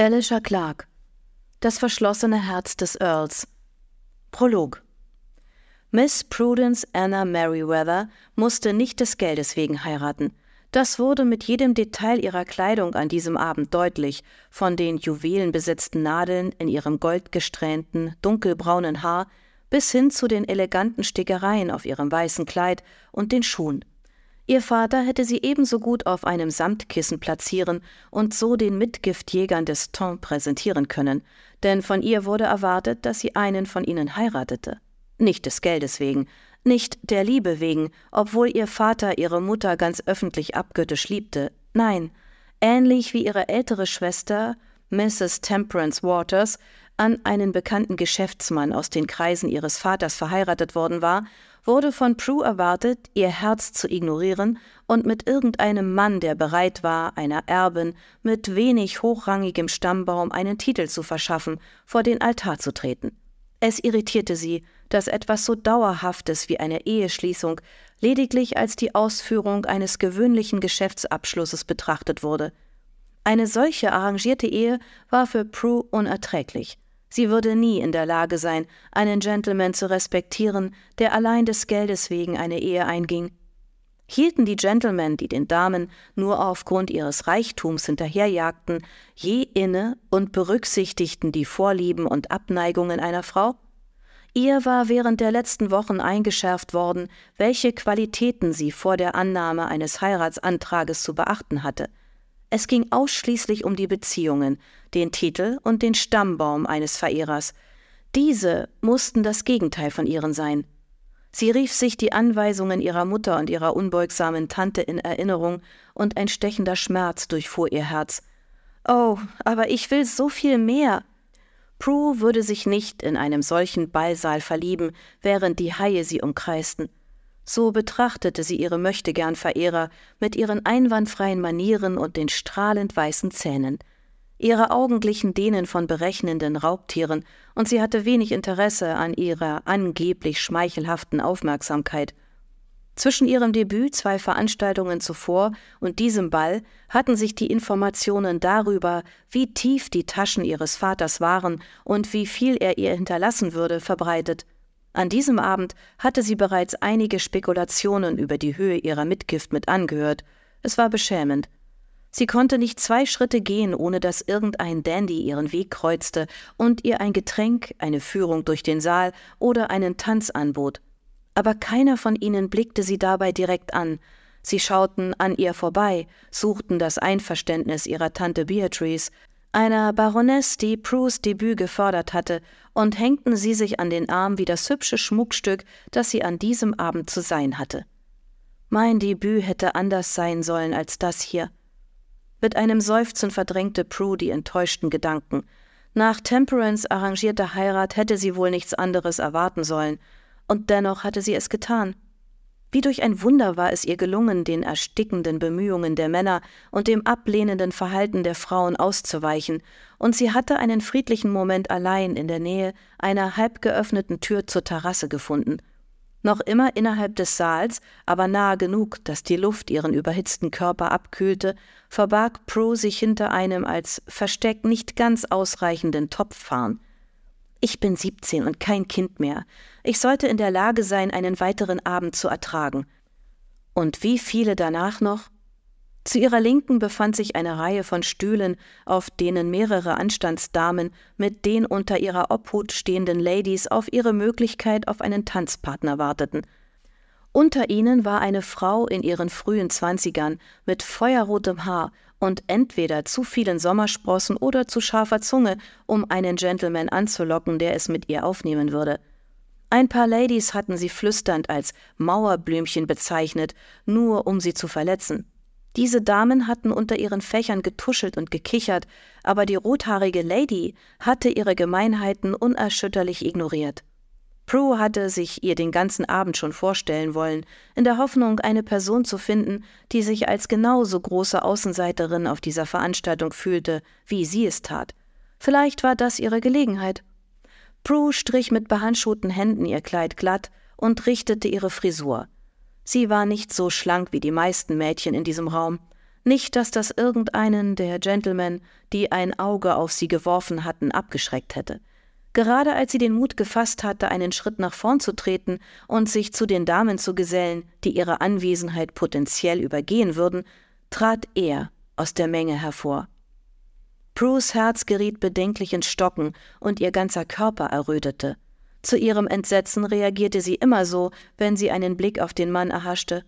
Alicia Clark Das verschlossene Herz des Earls Prolog Miss Prudence Anna Merriweather musste nicht des Geldes wegen heiraten. Das wurde mit jedem Detail ihrer Kleidung an diesem Abend deutlich, von den juwelenbesetzten Nadeln in ihrem goldgesträhnten, dunkelbraunen Haar bis hin zu den eleganten Stickereien auf ihrem weißen Kleid und den Schuhen. Ihr Vater hätte sie ebenso gut auf einem Samtkissen platzieren und so den Mitgiftjägern des Ton präsentieren können, denn von ihr wurde erwartet, dass sie einen von ihnen heiratete. Nicht des Geldes wegen, nicht der Liebe wegen, obwohl ihr Vater ihre Mutter ganz öffentlich abgöttisch liebte, nein, ähnlich wie ihre ältere Schwester, Mrs. Temperance Waters, an einen bekannten Geschäftsmann aus den Kreisen ihres Vaters verheiratet worden war, wurde von Prue erwartet, ihr Herz zu ignorieren und mit irgendeinem Mann, der bereit war, einer Erbin mit wenig hochrangigem Stammbaum einen Titel zu verschaffen, vor den Altar zu treten. Es irritierte sie, dass etwas so Dauerhaftes wie eine Eheschließung lediglich als die Ausführung eines gewöhnlichen Geschäftsabschlusses betrachtet wurde. Eine solche arrangierte Ehe war für Prue unerträglich. Sie würde nie in der Lage sein, einen Gentleman zu respektieren, der allein des Geldes wegen eine Ehe einging. Hielten die Gentlemen, die den Damen nur aufgrund ihres Reichtums hinterherjagten, je inne und berücksichtigten die Vorlieben und Abneigungen einer Frau? Ihr war während der letzten Wochen eingeschärft worden, welche Qualitäten sie vor der Annahme eines Heiratsantrages zu beachten hatte. Es ging ausschließlich um die Beziehungen, den Titel und den Stammbaum eines Verehrers. Diese mussten das Gegenteil von ihren sein. Sie rief sich die Anweisungen ihrer Mutter und ihrer unbeugsamen Tante in Erinnerung, und ein stechender Schmerz durchfuhr ihr Herz. Oh, aber ich will so viel mehr. Prue würde sich nicht in einem solchen Ballsaal verlieben, während die Haie sie umkreisten. So betrachtete sie ihre möchtegern Verehrer mit ihren einwandfreien Manieren und den strahlend weißen Zähnen. Ihre Augen glichen denen von berechnenden Raubtieren, und sie hatte wenig Interesse an ihrer angeblich schmeichelhaften Aufmerksamkeit. Zwischen ihrem Debüt zwei Veranstaltungen zuvor und diesem Ball hatten sich die Informationen darüber, wie tief die Taschen ihres Vaters waren und wie viel er ihr hinterlassen würde, verbreitet. An diesem Abend hatte sie bereits einige Spekulationen über die Höhe ihrer Mitgift mit angehört. Es war beschämend. Sie konnte nicht zwei Schritte gehen, ohne dass irgendein Dandy ihren Weg kreuzte und ihr ein Getränk, eine Führung durch den Saal oder einen Tanz anbot. Aber keiner von ihnen blickte sie dabei direkt an. Sie schauten an ihr vorbei, suchten das Einverständnis ihrer Tante Beatrice, einer Baroness, die Prues Debüt gefördert hatte, und hängten sie sich an den Arm wie das hübsche Schmuckstück, das sie an diesem Abend zu sein hatte. Mein Debüt hätte anders sein sollen als das hier. Mit einem Seufzen verdrängte Prue die enttäuschten Gedanken. Nach Temperance arrangierter Heirat hätte sie wohl nichts anderes erwarten sollen, und dennoch hatte sie es getan. Wie durch ein Wunder war es ihr gelungen, den erstickenden Bemühungen der Männer und dem ablehnenden Verhalten der Frauen auszuweichen, und sie hatte einen friedlichen Moment allein in der Nähe einer halb geöffneten Tür zur Terrasse gefunden. Noch immer innerhalb des Saals, aber nahe genug, dass die Luft ihren überhitzten Körper abkühlte, verbarg Prue sich hinter einem als Versteck nicht ganz ausreichenden Topffarn. Ich bin siebzehn und kein Kind mehr. Ich sollte in der Lage sein, einen weiteren Abend zu ertragen. Und wie viele danach noch? Zu ihrer Linken befand sich eine Reihe von Stühlen, auf denen mehrere Anstandsdamen mit den unter ihrer Obhut stehenden Ladies auf ihre Möglichkeit auf einen Tanzpartner warteten. Unter ihnen war eine Frau in ihren frühen Zwanzigern mit feuerrotem Haar und entweder zu vielen Sommersprossen oder zu scharfer Zunge, um einen Gentleman anzulocken, der es mit ihr aufnehmen würde. Ein paar Ladies hatten sie flüsternd als Mauerblümchen bezeichnet, nur um sie zu verletzen. Diese Damen hatten unter ihren Fächern getuschelt und gekichert, aber die rothaarige Lady hatte ihre Gemeinheiten unerschütterlich ignoriert. Prue hatte sich ihr den ganzen Abend schon vorstellen wollen, in der Hoffnung, eine Person zu finden, die sich als genauso große Außenseiterin auf dieser Veranstaltung fühlte, wie sie es tat. Vielleicht war das ihre Gelegenheit. Prue strich mit behandschuhten Händen ihr Kleid glatt und richtete ihre Frisur. Sie war nicht so schlank wie die meisten Mädchen in diesem Raum. Nicht, dass das irgendeinen der Gentlemen, die ein Auge auf sie geworfen hatten, abgeschreckt hätte. Gerade als sie den Mut gefasst hatte, einen Schritt nach vorn zu treten und sich zu den Damen zu gesellen, die ihre Anwesenheit potenziell übergehen würden, trat er aus der Menge hervor. Prues Herz geriet bedenklich ins Stocken und ihr ganzer Körper errötete. Zu ihrem Entsetzen reagierte sie immer so, wenn sie einen Blick auf den Mann erhaschte.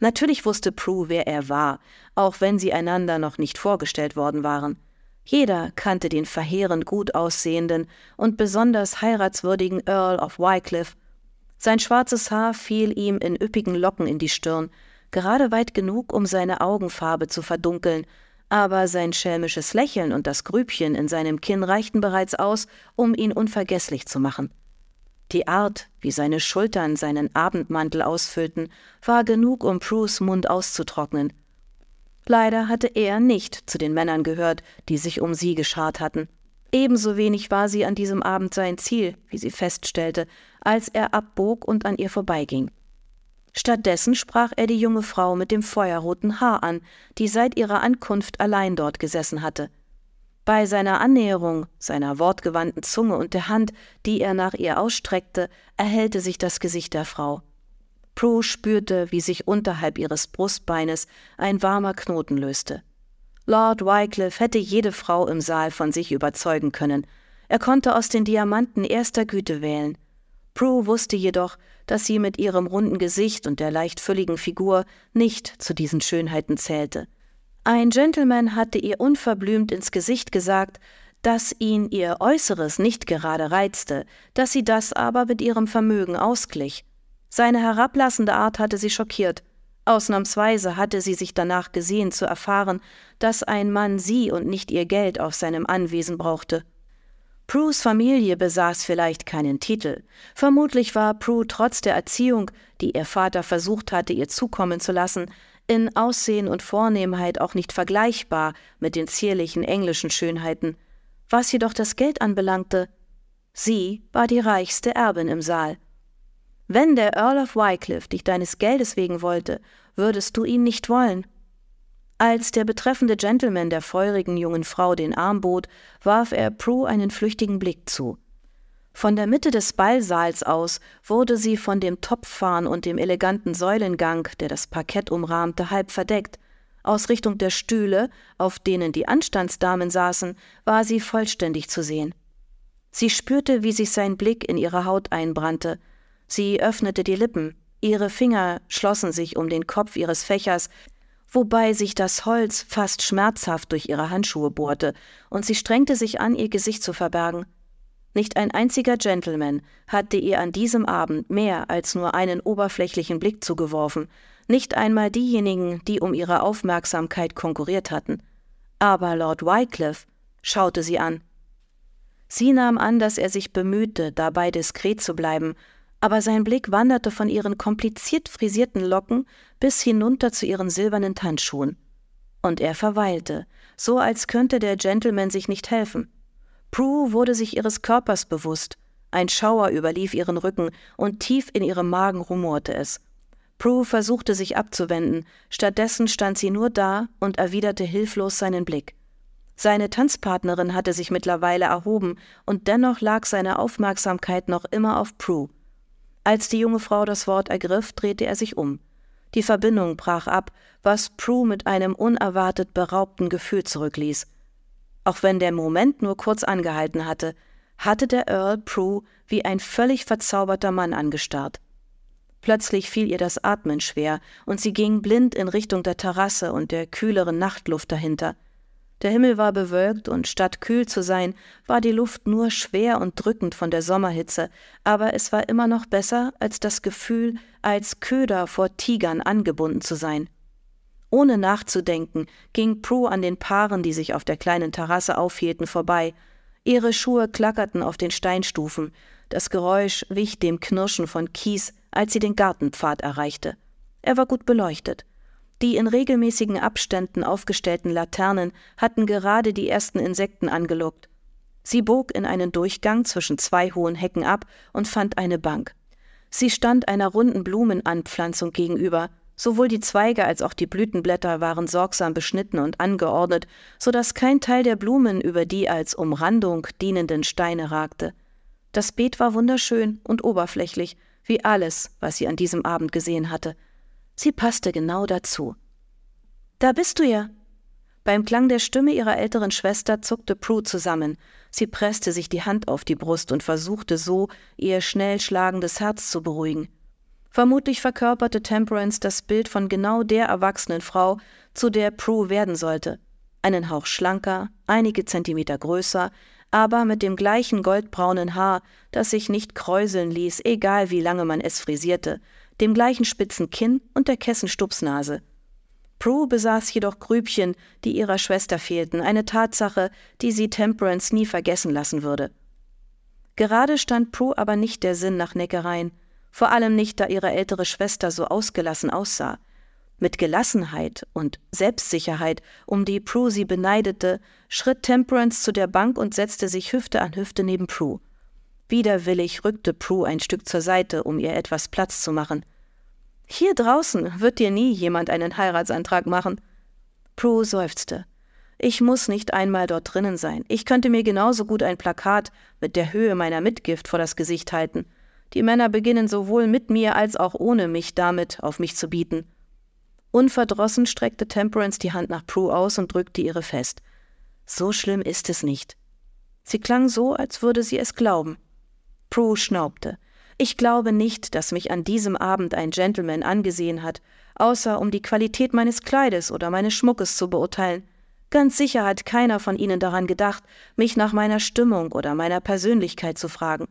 Natürlich wusste Prue, wer er war, auch wenn sie einander noch nicht vorgestellt worden waren. Jeder kannte den verheerend gut aussehenden und besonders heiratswürdigen Earl of Wycliffe. Sein schwarzes Haar fiel ihm in üppigen Locken in die Stirn, gerade weit genug, um seine Augenfarbe zu verdunkeln, aber sein schelmisches Lächeln und das Grübchen in seinem Kinn reichten bereits aus, um ihn unvergesslich zu machen. Die Art, wie seine Schultern seinen Abendmantel ausfüllten, war genug, um Prues Mund auszutrocknen. Leider hatte er nicht zu den Männern gehört, die sich um sie geschart hatten. Ebenso wenig war sie an diesem Abend sein Ziel, wie sie feststellte, als er abbog und an ihr vorbeiging. Stattdessen sprach er die junge Frau mit dem feuerroten Haar an, die seit ihrer Ankunft allein dort gesessen hatte. Bei seiner Annäherung, seiner wortgewandten Zunge und der Hand, die er nach ihr ausstreckte, erhellte sich das Gesicht der Frau. Prue spürte, wie sich unterhalb ihres Brustbeines ein warmer Knoten löste. Lord Wycliffe hätte jede Frau im Saal von sich überzeugen können. Er konnte aus den Diamanten erster Güte wählen. Prue wusste jedoch, dass sie mit ihrem runden Gesicht und der leicht fülligen Figur nicht zu diesen Schönheiten zählte. Ein Gentleman hatte ihr unverblümt ins Gesicht gesagt, dass ihn ihr Äußeres nicht gerade reizte, dass sie das aber mit ihrem Vermögen ausglich. Seine herablassende Art hatte sie schockiert. Ausnahmsweise hatte sie sich danach gesehen zu erfahren, dass ein Mann sie und nicht ihr Geld auf seinem Anwesen brauchte. Prues Familie besaß vielleicht keinen Titel. Vermutlich war Prue trotz der Erziehung, die ihr Vater versucht hatte, ihr zukommen zu lassen, in Aussehen und Vornehmheit auch nicht vergleichbar mit den zierlichen englischen Schönheiten. Was jedoch das Geld anbelangte, sie war die reichste Erbin im Saal. Wenn der Earl of Wycliffe dich deines Geldes wegen wollte, würdest du ihn nicht wollen. Als der betreffende Gentleman der feurigen jungen Frau den Arm bot, warf er Prue einen flüchtigen Blick zu. Von der Mitte des Ballsaals aus wurde sie von dem Topfahn und dem eleganten Säulengang, der das Parkett umrahmte, halb verdeckt. Aus Richtung der Stühle, auf denen die Anstandsdamen saßen, war sie vollständig zu sehen. Sie spürte, wie sich sein Blick in ihre Haut einbrannte, Sie öffnete die Lippen, ihre Finger schlossen sich um den Kopf ihres Fächers, wobei sich das Holz fast schmerzhaft durch ihre Handschuhe bohrte, und sie strengte sich an, ihr Gesicht zu verbergen. Nicht ein einziger Gentleman hatte ihr an diesem Abend mehr als nur einen oberflächlichen Blick zugeworfen, nicht einmal diejenigen, die um ihre Aufmerksamkeit konkurriert hatten. Aber Lord Wycliffe schaute sie an. Sie nahm an, dass er sich bemühte, dabei diskret zu bleiben aber sein Blick wanderte von ihren kompliziert frisierten Locken bis hinunter zu ihren silbernen Tanzschuhen. Und er verweilte, so als könnte der Gentleman sich nicht helfen. Prue wurde sich ihres Körpers bewusst. Ein Schauer überlief ihren Rücken und tief in ihrem Magen rumorte es. Prue versuchte sich abzuwenden, stattdessen stand sie nur da und erwiderte hilflos seinen Blick. Seine Tanzpartnerin hatte sich mittlerweile erhoben, und dennoch lag seine Aufmerksamkeit noch immer auf Prue. Als die junge Frau das Wort ergriff, drehte er sich um. Die Verbindung brach ab, was Prue mit einem unerwartet beraubten Gefühl zurückließ. Auch wenn der Moment nur kurz angehalten hatte, hatte der Earl Prue wie ein völlig verzauberter Mann angestarrt. Plötzlich fiel ihr das Atmen schwer, und sie ging blind in Richtung der Terrasse und der kühleren Nachtluft dahinter. Der Himmel war bewölkt und statt kühl zu sein, war die Luft nur schwer und drückend von der Sommerhitze, aber es war immer noch besser als das Gefühl, als Köder vor Tigern angebunden zu sein. Ohne nachzudenken ging Prue an den Paaren, die sich auf der kleinen Terrasse aufhielten, vorbei. Ihre Schuhe klackerten auf den Steinstufen, das Geräusch wich dem Knirschen von Kies, als sie den Gartenpfad erreichte. Er war gut beleuchtet. Die in regelmäßigen Abständen aufgestellten Laternen hatten gerade die ersten Insekten angelockt. Sie bog in einen Durchgang zwischen zwei hohen Hecken ab und fand eine Bank. Sie stand einer runden Blumenanpflanzung gegenüber. Sowohl die Zweige als auch die Blütenblätter waren sorgsam beschnitten und angeordnet, so dass kein Teil der Blumen über die als Umrandung dienenden Steine ragte. Das Beet war wunderschön und oberflächlich, wie alles, was sie an diesem Abend gesehen hatte. Sie passte genau dazu. Da bist du ja. Beim Klang der Stimme ihrer älteren Schwester zuckte Prue zusammen. Sie presste sich die Hand auf die Brust und versuchte so, ihr schnell schlagendes Herz zu beruhigen. Vermutlich verkörperte Temperance das Bild von genau der erwachsenen Frau, zu der Prue werden sollte. Einen Hauch schlanker, einige Zentimeter größer, aber mit dem gleichen goldbraunen Haar, das sich nicht kräuseln ließ, egal wie lange man es frisierte, dem gleichen spitzen Kinn und der Kessenstupsnase. Prue besaß jedoch Grübchen, die ihrer Schwester fehlten, eine Tatsache, die sie Temperance nie vergessen lassen würde. Gerade stand Prue aber nicht der Sinn nach Neckereien vor allem nicht, da ihre ältere Schwester so ausgelassen aussah. Mit Gelassenheit und Selbstsicherheit, um die Prue sie beneidete, schritt Temperance zu der Bank und setzte sich Hüfte an Hüfte neben Prue. Widerwillig rückte Prue ein Stück zur Seite, um ihr etwas Platz zu machen. Hier draußen wird dir nie jemand einen Heiratsantrag machen. Prue seufzte. Ich muss nicht einmal dort drinnen sein. Ich könnte mir genauso gut ein Plakat mit der Höhe meiner Mitgift vor das Gesicht halten. Die Männer beginnen sowohl mit mir als auch ohne mich damit auf mich zu bieten. Unverdrossen streckte Temperance die Hand nach Prue aus und drückte ihre fest. So schlimm ist es nicht. Sie klang so, als würde sie es glauben. Prue schnaubte. Ich glaube nicht, dass mich an diesem Abend ein Gentleman angesehen hat, außer um die Qualität meines Kleides oder meines Schmuckes zu beurteilen. Ganz sicher hat keiner von ihnen daran gedacht, mich nach meiner Stimmung oder meiner Persönlichkeit zu fragen.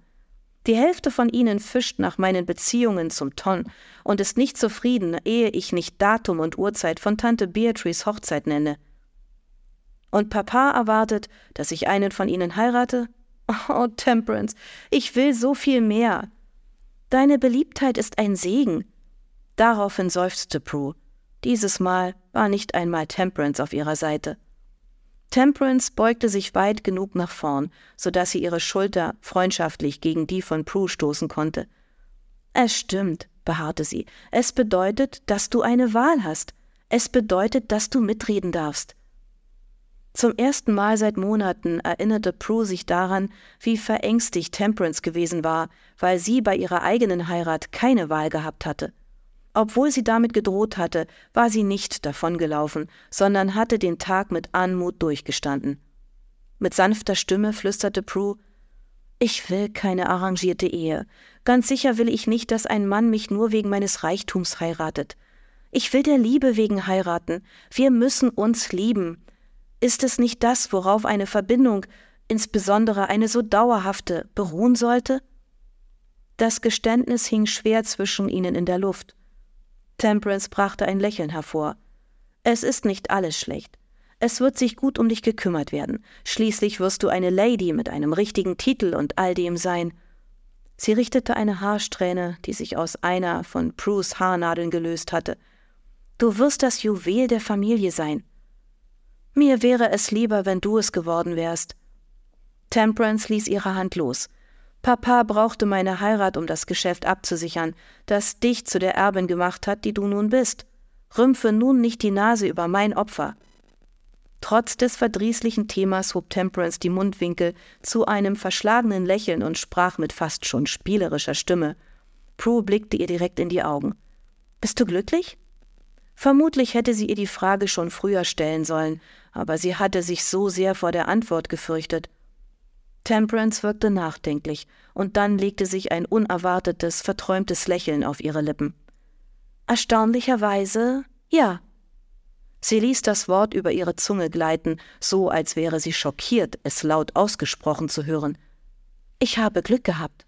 Die Hälfte von ihnen fischt nach meinen Beziehungen zum Ton und ist nicht zufrieden, ehe ich nicht Datum und Uhrzeit von Tante Beatrice Hochzeit nenne. Und Papa erwartet, dass ich einen von ihnen heirate? Oh, Temperance, ich will so viel mehr. Deine Beliebtheit ist ein Segen. Daraufhin seufzte Prue. Dieses Mal war nicht einmal Temperance auf ihrer Seite. Temperance beugte sich weit genug nach vorn, so dass sie ihre Schulter freundschaftlich gegen die von Prue stoßen konnte. Es stimmt, beharrte sie. Es bedeutet, dass du eine Wahl hast. Es bedeutet, dass du mitreden darfst. Zum ersten Mal seit Monaten erinnerte Prue sich daran, wie verängstigt Temperance gewesen war, weil sie bei ihrer eigenen Heirat keine Wahl gehabt hatte. Obwohl sie damit gedroht hatte, war sie nicht davongelaufen, sondern hatte den Tag mit Anmut durchgestanden. Mit sanfter Stimme flüsterte Prue Ich will keine arrangierte Ehe. Ganz sicher will ich nicht, dass ein Mann mich nur wegen meines Reichtums heiratet. Ich will der Liebe wegen heiraten. Wir müssen uns lieben. Ist es nicht das, worauf eine Verbindung, insbesondere eine so dauerhafte, beruhen sollte? Das Geständnis hing schwer zwischen ihnen in der Luft. Temperance brachte ein Lächeln hervor. Es ist nicht alles schlecht. Es wird sich gut um dich gekümmert werden. Schließlich wirst du eine Lady mit einem richtigen Titel und all dem sein. Sie richtete eine Haarsträhne, die sich aus einer von Prues Haarnadeln gelöst hatte. Du wirst das Juwel der Familie sein. Mir wäre es lieber, wenn du es geworden wärst. Temperance ließ ihre Hand los. Papa brauchte meine Heirat, um das Geschäft abzusichern, das dich zu der Erbin gemacht hat, die du nun bist. Rümpfe nun nicht die Nase über mein Opfer. Trotz des verdrießlichen Themas hob Temperance die Mundwinkel zu einem verschlagenen Lächeln und sprach mit fast schon spielerischer Stimme. Prue blickte ihr direkt in die Augen. Bist du glücklich? Vermutlich hätte sie ihr die Frage schon früher stellen sollen, aber sie hatte sich so sehr vor der Antwort gefürchtet. Temperance wirkte nachdenklich, und dann legte sich ein unerwartetes, verträumtes Lächeln auf ihre Lippen. Erstaunlicherweise ja. Sie ließ das Wort über ihre Zunge gleiten, so als wäre sie schockiert, es laut ausgesprochen zu hören. Ich habe Glück gehabt.